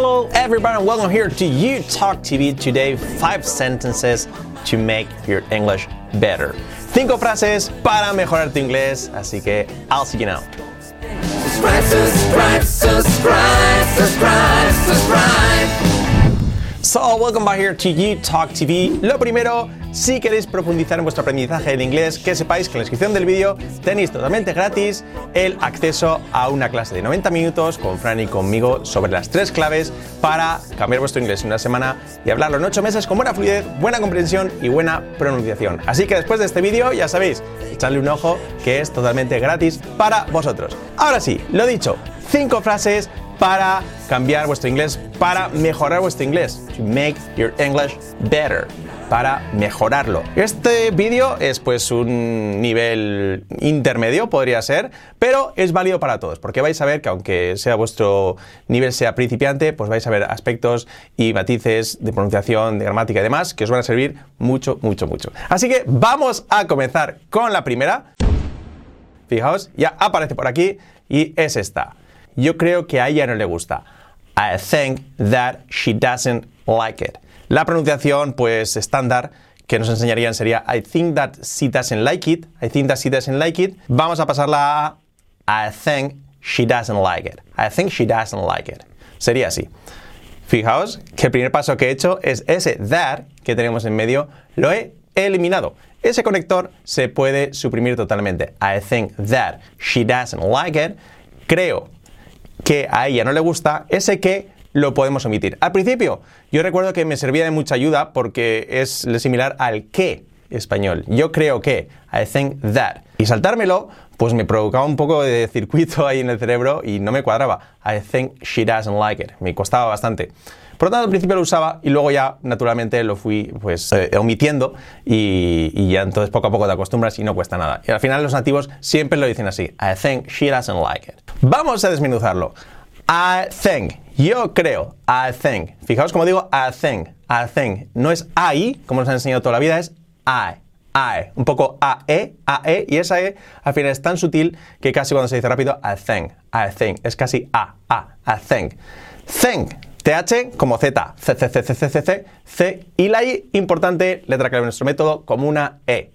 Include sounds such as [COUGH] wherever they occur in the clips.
Hello, everybody, and welcome here to You Talk TV. Today, five sentences to make your English better. Cinco frases para mejorar tu inglés, así que I'll see you now. Subscribe, subscribe, subscribe, subscribe, subscribe. So, welcome back here to You Talk TV. Lo primero, si queréis profundizar en vuestro aprendizaje del inglés, que sepáis que en la descripción del vídeo tenéis totalmente gratis el acceso a una clase de 90 minutos con Fran y conmigo sobre las tres claves para cambiar vuestro inglés en una semana y hablarlo en 8 meses con buena fluidez, buena comprensión y buena pronunciación. Así que después de este vídeo, ya sabéis, echadle un ojo que es totalmente gratis para vosotros. Ahora sí, lo dicho, 5 frases para cambiar vuestro inglés, para mejorar vuestro inglés. To make your English better. Para mejorarlo. Este vídeo es pues un nivel intermedio, podría ser, pero es válido para todos, porque vais a ver que aunque sea vuestro nivel sea principiante, pues vais a ver aspectos y matices de pronunciación, de gramática y demás que os van a servir mucho, mucho, mucho. Así que vamos a comenzar con la primera. Fijaos, ya aparece por aquí y es esta. Yo creo que a ella no le gusta. I think that she doesn't like it. La pronunciación, pues, estándar que nos enseñarían sería I think that she doesn't like it. I think that she doesn't like it. Vamos a pasarla a I think she doesn't like it. I think she doesn't like it. Sería así. Fijaos que el primer paso que he hecho es ese that que tenemos en medio, lo he eliminado. Ese conector se puede suprimir totalmente. I think that she doesn't like it. Creo que a ella no le gusta, ese que lo podemos omitir. Al principio, yo recuerdo que me servía de mucha ayuda porque es similar al que español. Yo creo que, I think that. Y saltármelo, pues me provocaba un poco de circuito ahí en el cerebro y no me cuadraba. I think she doesn't like it. Me costaba bastante. Por lo tanto, al principio lo usaba y luego ya naturalmente lo fui pues eh, omitiendo y, ya entonces poco a poco te acostumbras y no cuesta nada. Y al final los nativos siempre lo dicen así. I think she doesn't like it. Vamos a desmenuzarlo. I think. Yo creo. I think. Fijaos como digo I think. I think. No es I, como nos han enseñado toda la vida, es I. I. Un poco A-E, A-E, y esa E al final es tan sutil que casi cuando se dice rápido, I think, I think. Es casi A, A, I think. Think. TH como Z, C, C, C, C, C, C, C, C, y la I, importante, letra clave de nuestro método, como una E.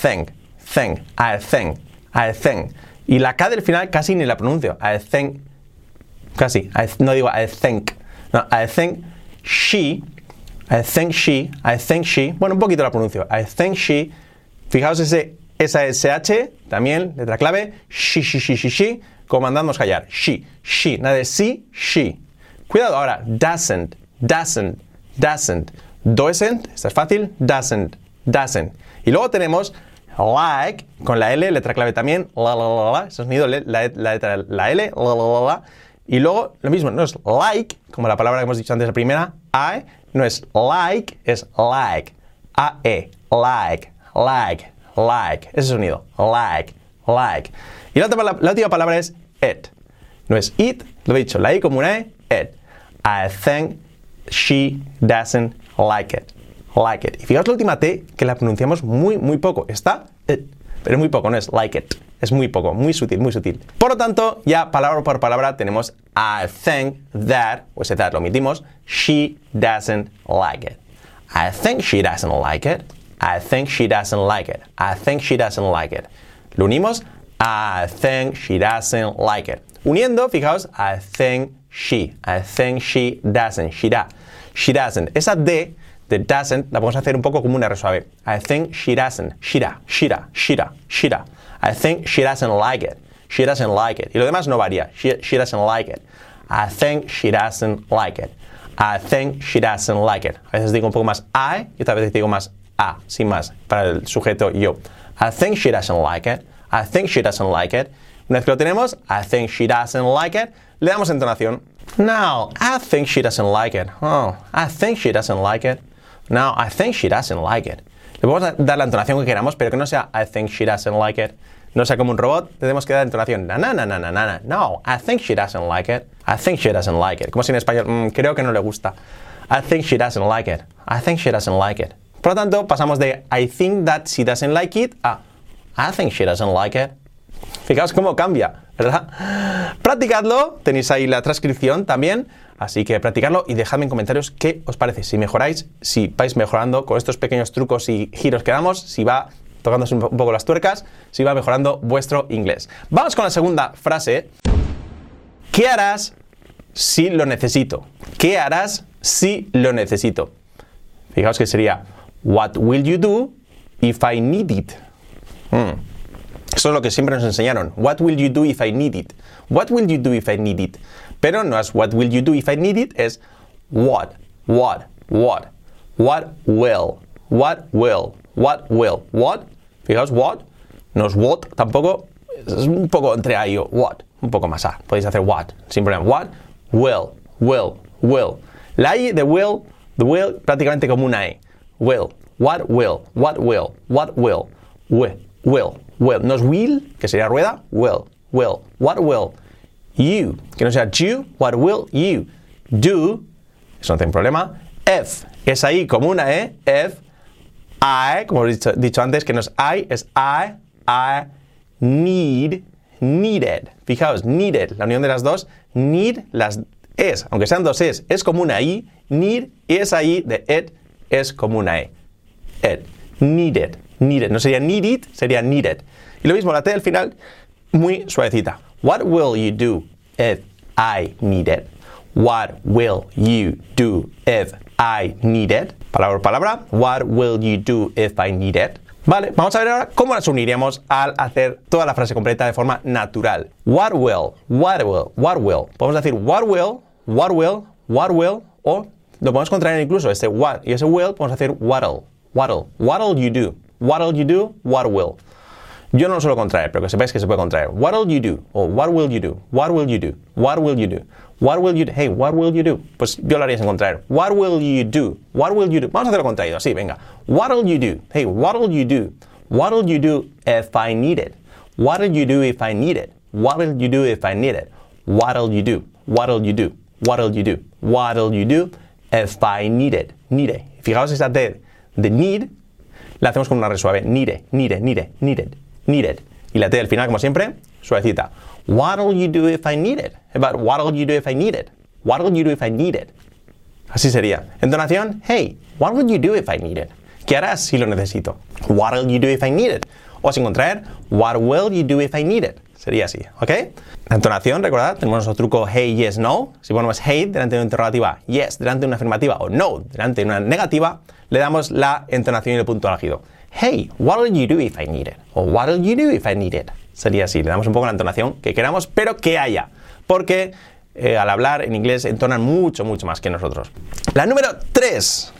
Think, think, I think, I think. Y la K del final casi ni la pronuncio. I think, casi. I, no digo I think. No, I think she, I think she, I think she. Bueno, un poquito la pronuncio. I think she. Fijaos ese, esa SH, también, letra clave. She, she, she, she. Como mandamos callar. She, she. Nada de sí, she. Cuidado ahora. Doesn't, doesn't, doesn't. Doesn't, esta es fácil. Doesn't, doesn't. Y luego tenemos like, con la L, letra clave también. La, la, la, la. Sonido, la, la, letra, la L, la, la, la, la. Y luego, lo mismo, no es like, como la palabra que hemos dicho antes, la primera, I, no es like, es like. A-E, like, like, like. Ese sonido, like, like. Y la, la última palabra es it. No es it, lo he dicho, la I como una E, it. I think she doesn't like it. Like it. Y fijaos la última T que la pronunciamos muy, muy poco. Está it, pero muy poco, no es like it. Es muy poco, muy sutil, muy sutil. Por lo tanto, ya palabra por palabra tenemos I think that, o ese that lo omitimos, she doesn't like it. I think she doesn't like it. I think she doesn't like it. I think she doesn't like it. Lo unimos, I think she doesn't like it. Uniendo, fijaos, I think she. I think she doesn't. She da. She doesn't. Esa D de doesn't la podemos hacer un poco como una R suave. I think she doesn't. She da. She da. She da. She da. I think she doesn't like it. She doesn't like it. Y lo demás no varía. She, she doesn't like it. I think she doesn't like it. I think she doesn't like it. A veces digo un poco más I y otra vez digo más a, sin más, para el sujeto yo. I think she doesn't like it. I think she doesn't like it. Una vez que lo tenemos, I think she doesn't like it, le damos entonación. No, I think she doesn't like it. Oh, I think she doesn't like it. No, I think she doesn't like it. Le podemos dar la entonación que queramos, pero que no sea I think she doesn't like it. No sea como un robot, tenemos que dar entonación. Na, na, na, na, na, na. No, I think she doesn't like it. I think she doesn't like it. Como si en español, mm, creo que no le gusta. I think she doesn't like it. I think she doesn't like it. Por lo tanto, pasamos de I think that she doesn't like it a I think she doesn't like it. Fijaos cómo cambia, ¿verdad? Practicadlo, tenéis ahí la transcripción también. Así que practicarlo y dejadme en comentarios qué os parece. Si mejoráis, si vais mejorando con estos pequeños trucos y giros que damos, si va tocándose un poco las tuercas, si va mejorando vuestro inglés. Vamos con la segunda frase. ¿Qué harás si lo necesito? ¿Qué harás si lo necesito? Fijaos que sería What will you do if I need it? Hmm. Eso es lo que siempre nos enseñaron. What will you do if I need it? What will you do if I need it? Pero no es what will you do if I need it, es what, what, what, what will, what will, what will, what. Fijaos, what, no es what tampoco, es un poco entre A y O, what, un poco más A. Podéis hacer what, sin problema. What, will, will, will. La I de will, the will prácticamente como una E. Will, what will, what will, what will, will, will, will. No es will, que sería rueda, will, will, what will you, que no sea you, what will you do, eso no tiene problema. If es ahí como una E, if I, como he dicho, dicho antes, que no es I, es I, I need, needed. Fijaos, needed, la unión de las dos, need, las es, aunque sean dos es, es como una I, need, es ahí de it, es como una E. It, needed, needed. No sería needed, sería needed. Y lo mismo, la T al final, muy suavecita. What will you do if I need it? What will you do if I need it? Palabra por palabra. What will you do if I need it? Vale, vamos a ver ahora cómo las uniríamos al hacer toda la frase completa de forma natural. What will, what will, what will. Podemos decir what will, what will, what will, o lo podemos contraer incluso, este what y ese will, podemos decir what'll, what'll, what'll you do, what'll you do, what will. Yo no lo suelo contraer, pero que sepáis que se puede contraer. What'll you do? O what will you do? What will you do? What will you do? What will you do? Hey, what will you do? Pues yo lo haría sin contraer. What will you do? What will you do? Vamos a hacerlo contraído, así, venga. What'll you do? Hey, what'll you do? What'll you do if I need it? What'll you do if I need it? What'll you do if I need it? What'll you do? What'll you do? What'll you do? What'll you do if I need it? Need. Fijaos esa T de need, la hacemos con una re suave. Need it, need it, need it, need it needed. Y la T al final, como siempre, suavecita. What'll you do if I need it? About what'll you do if I need it? What'll you do if I need it? Así sería. Entonación, hey, what will you do if I need it? ¿Qué harás si lo necesito? What'll you do if I need it? O sin contraer, what will you do if I need it? Sería así, ¿ok? La entonación, recordad, tenemos nuestro truco hey, yes, no. Si ponemos hey delante de una interrogativa, yes delante de una afirmativa o no delante de una negativa, le damos la entonación y el punto álgido. Hey, what'll you do if I need it? O what'll you do if I need it? Sería así, le damos un poco la entonación que queramos, pero que haya. Porque eh, al hablar en inglés entonan mucho, mucho más que nosotros. La número 3.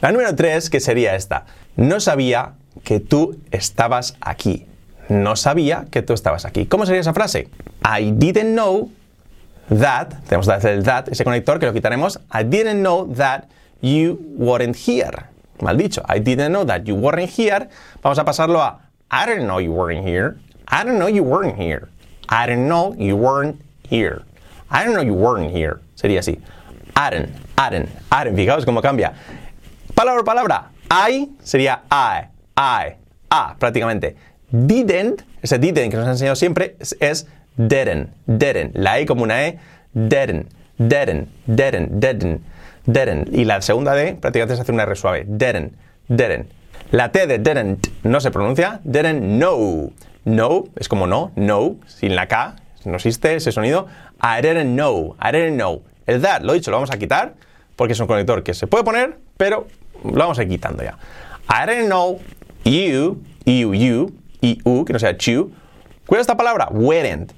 La número 3, que sería esta. No sabía que tú estabas aquí. No sabía que tú estabas aquí. ¿Cómo sería esa frase? I didn't know that, tenemos que hacer el that, ese conector que lo quitaremos. I didn't know that you weren't here. Mal dicho. I didn't know that you weren't here. Vamos a pasarlo a I didn't know you weren't here. I didn't know you weren't here. I didn't know you weren't here. I didn't know you weren't here. Sería así. Aren, Aren, Aren. Fijaos cómo cambia. Palabra por palabra. I sería I, I, A prácticamente. Didn't, ese didn't que nos ha enseñado siempre es, es didn't, didn't. La E como una E, didn't, didn't, didn't, didn't. Didn't. Y la segunda D prácticamente se hace una R suave. Didn't. Didn't. La T de didn't no se pronuncia. Didn't know. No es como no. No. Sin la K. No existe ese sonido. I didn't know. I didn't know. El that, lo dicho, lo vamos a quitar porque es un conector que se puede poner, pero lo vamos a ir quitando ya. I didn't know you, you, you, y u, que no sea. ¿Cuál es esta palabra? Weren't.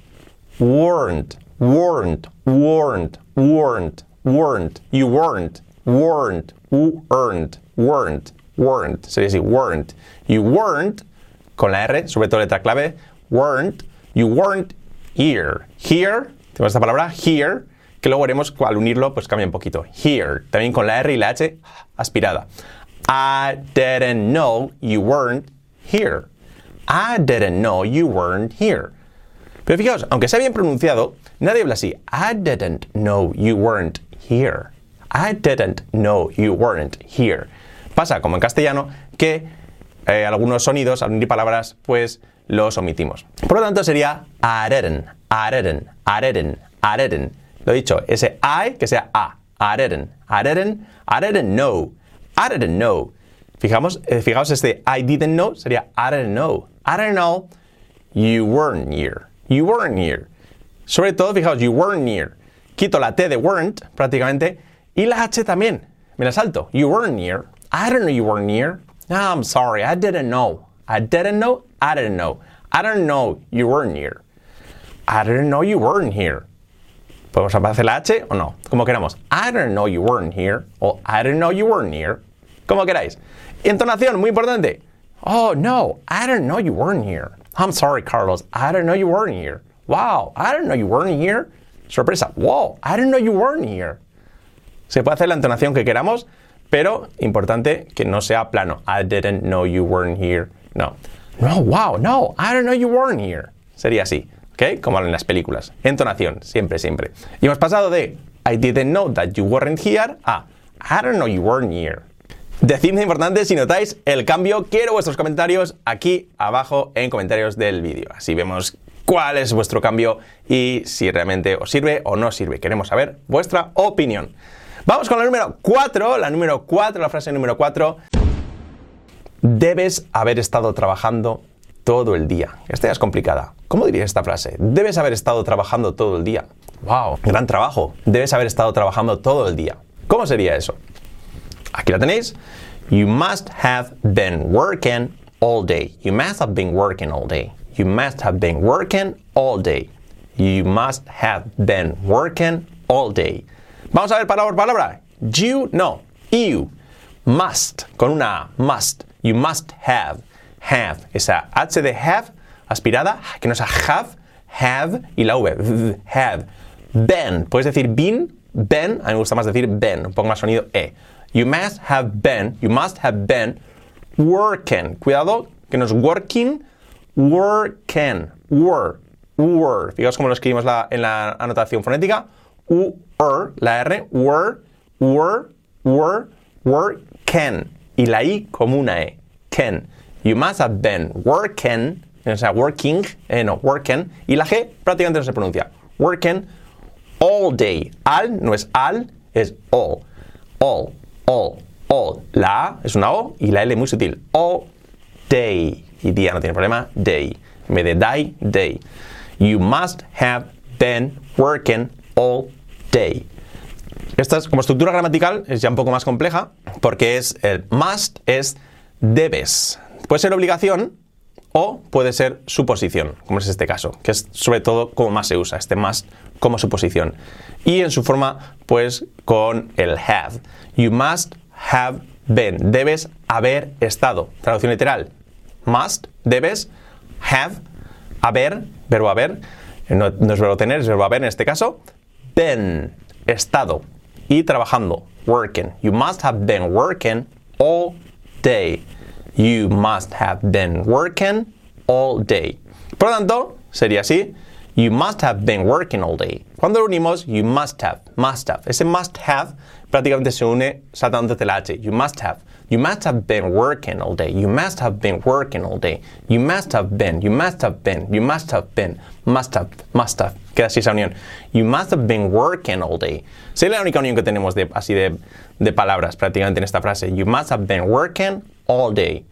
Weren't. Weren't. Weren't. Weren't weren't, you weren't, weren't, weren't, weren't, weren't. Sería así, weren't. You weren't, con la R, sobre todo letra clave, weren't, you weren't here. Here, tenemos esta palabra, here, que luego veremos al unirlo, pues cambia un poquito. Here, también con la R y la H aspirada. I didn't know you weren't here. I didn't know you weren't here. Pero fijaos, aunque sea bien pronunciado, nadie habla así. I didn't know you weren't here. I didn't know you weren't here. Pasa como en castellano que eh, algunos sonidos, al unir palabras, pues los omitimos. Por lo tanto sería I didn't, I didn't, I didn't, I didn't, Lo dicho, ese I que sea A. I didn't. I didn't. I didn't know. I didn't know. Fijamos, eh, fijaos, este I didn't know sería I didn't know. I didn't know you weren't here. You weren't here. Sobre todo, fijaos, you weren't near. Quito la T de weren't prácticamente y la H también. Me la salto. You weren't near. I don't know you weren't near. No, I'm sorry. I didn't know. I didn't know. I didn't know. I don't know you weren't here. I didn't know you weren't here. ¿Podemos hacer la H o no? Como queramos. I didn't know you weren't here. O I didn't know you weren't here. Como queráis. Entonación, muy importante. Oh, no. I didn't know you weren't here. I'm sorry, Carlos. I didn't know you weren't here. Wow. I didn't know you weren't here. Sorpresa. Wow. I didn't know you weren't here. Se puede hacer la entonación que queramos, pero importante que no sea plano. I didn't know you weren't here. No. No, wow, no, I didn't know you weren't here. Sería así, ¿ok? Como en las películas. Entonación, siempre, siempre. Y hemos pasado de I didn't know that you weren't here a I don't know you weren't here. Decidme importante si notáis el cambio. Quiero vuestros comentarios aquí abajo en comentarios del vídeo. Así vemos cuál es vuestro cambio y si realmente os sirve o no sirve. Queremos saber vuestra opinión. Vamos con la número 4. La número 4, la frase número 4. Debes haber estado trabajando todo el día. Esta ya es complicada. ¿Cómo dirías esta frase? Debes haber estado trabajando todo el día. ¡Wow! Gran trabajo. Debes haber estado trabajando todo el día. ¿Cómo sería eso? Aquí la tenéis. You must have been working all day. You must have been working all day. You must have been working all day. You must have been working all day. Vamos a ver palabra por palabra. You, no. You. Must. Con una A. Must. You must have. Have. Esa H de have aspirada, que no es have, have y la V. Have. Been. Puedes decir been, been. A mí me gusta más decir been. Un poco más sonido E. You must have been. You must have been working. Cuidado, que no es working. Working. Were. Were. Fijaos cómo lo escribimos en la anotación fonética. U, la R. Were. Were. Were. Were. Can. Y la I como una E. Can. You must have been working. O sea, working. eh, no, working. Y la G prácticamente no se pronuncia. Working all day. Al no es al, es all. All. All. All. La A es una O y la L muy sutil. All day. Y día no tiene problema. Day. En de die, day. You must have been working all day. Esta es, como estructura gramatical es ya un poco más compleja porque es el must es debes. Puede ser obligación o puede ser suposición, como es este caso, que es sobre todo como más se usa, este must como suposición. Y en su forma, pues con el have. You must have been. Debes haber estado. Traducción literal. Must, debes, have, haber, verbo haber, no, no es verbo tener, es verbo haber en este caso, been, estado y trabajando, working. You must have been working all day. You must have been working all day. Por lo tanto, sería así. You must have been working all day. Cuando unimos, you must have, must have. Ese must have prácticamente se une saltando desde la H. You must have. You must have been working all day. You must have been working all day. You must have been. You must have been. You must have been. Must have. Must have. Queda así esa unión. You must have been working all day. Sería la única unión que tenemos de, así de, de palabras prácticamente en esta frase. You must have been working all day.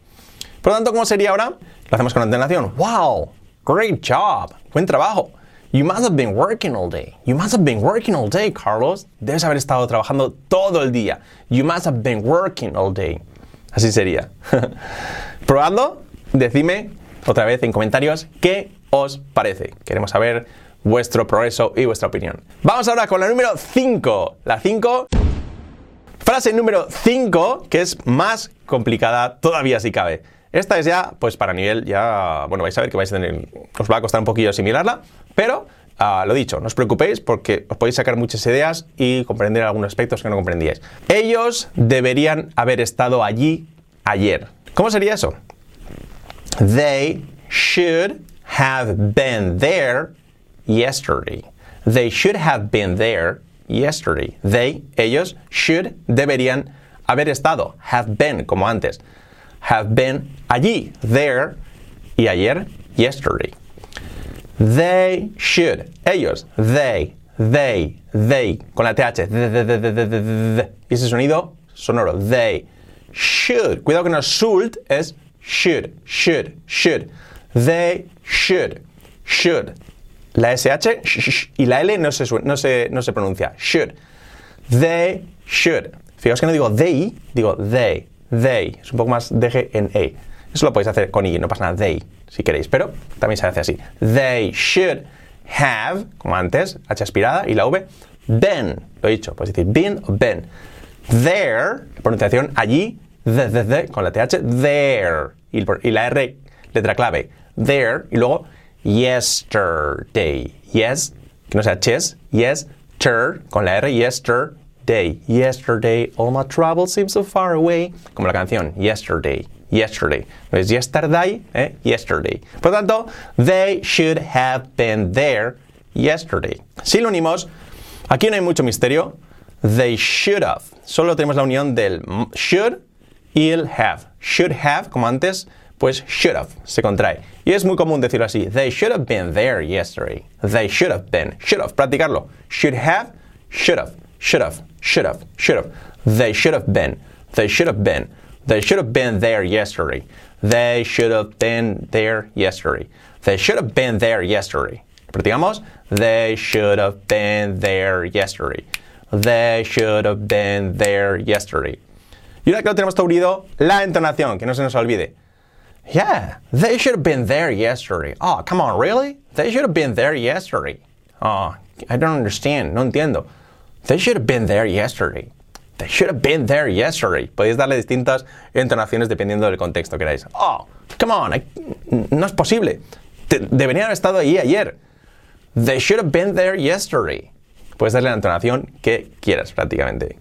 Por lo tanto, ¿cómo sería ahora? Lo hacemos con entonación. Wow, great job, buen trabajo. You must have been working all day. You must have been working all day, Carlos. Debes haber estado trabajando todo el día. You must have been working all day. Así sería. [LAUGHS] Probando, decidme otra vez en comentarios qué os parece. Queremos saber vuestro progreso y vuestra opinión. Vamos ahora con la número 5. La 5 Frase número 5, que es más complicada todavía si cabe. Esta es ya, pues para nivel, ya, bueno, vais a ver que vais a tener, os va a costar un poquillo asimilarla, pero ah, lo dicho, no os preocupéis porque os podéis sacar muchas ideas y comprender algunos aspectos que no comprendíais. Ellos deberían haber estado allí ayer. ¿Cómo sería eso? They should have been there yesterday. They should have been there yesterday. They, ellos, should, deberían haber estado. Have been, como antes. Have been allí, there, y ayer, yesterday. They should, ellos, they, they, they, con la TH, y ese sonido sonoro, they should. Cuidado no es should, es should, should, should. They should, should. La SH y la L no se, no, se, no se pronuncia, should. They should. Fijaos que no digo they, digo they, they. Es un poco más deje en E. Eso lo podéis hacer con I, no pasa nada, they, si queréis, pero también se hace así. They should have, como antes, H aspirada y la V, been. Lo he dicho, puedes decir been o been. There, pronunciación allí, the, the, the, con la TH, there. Y la R, letra clave, there. Y luego, yesterday. Yes, que no sea ches, yes, ter, con la R, yesterday. Yesterday, all my troubles seem so far away. Como la canción, yesterday, yesterday. No es yesterday, eh, yesterday. Por tanto, they should have been there yesterday. Si lo unimos, aquí no hay mucho misterio. They should have. Solo tenemos la unión del should y el have. Should have, como antes, pues should have, se contrae. Y es muy común decirlo así. They should have been there yesterday. They should have been. Should have, practicarlo. Should have, should have, should have, should have. They should have been. They should have been. They should have been there yesterday. They should have been there yesterday. They should have been there yesterday. Practicamos. They should have been there yesterday. They should have been there yesterday. Y una vez que lo tenemos unido, la entonación, que no se nos olvide. Yeah, they should have been there yesterday. Oh, come on, really? They should have been there yesterday. Oh, I don't understand, no entiendo. They should have been there yesterday. They should have been there yesterday. Podéis darle distintas entonaciones dependiendo del contexto que queráis. Oh, come on, no es posible. Te- deberían haber estado ahí ayer. They should have been there yesterday. Puedes darle la entonación que quieras prácticamente.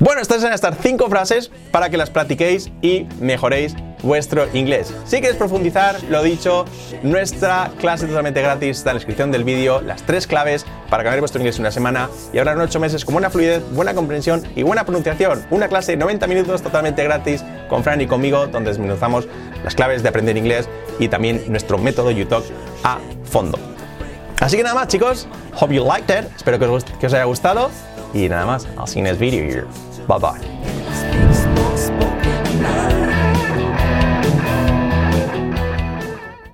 Bueno, estas son estas cinco frases para que las practiquéis y mejoréis vuestro inglés. Si queréis profundizar, lo dicho, nuestra clase totalmente gratis está en la descripción del vídeo, las tres claves para cambiar vuestro inglés en una semana y hablar en ocho meses con buena fluidez, buena comprensión y buena pronunciación. Una clase de 90 minutos totalmente gratis con Fran y conmigo, donde desmenuzamos las claves de aprender inglés y también nuestro método YouTube a fondo. Así que nada más, chicos. Hope you liked it. Espero que os, que os haya gustado. Y nada más. I'll see you this video here. Bye bye.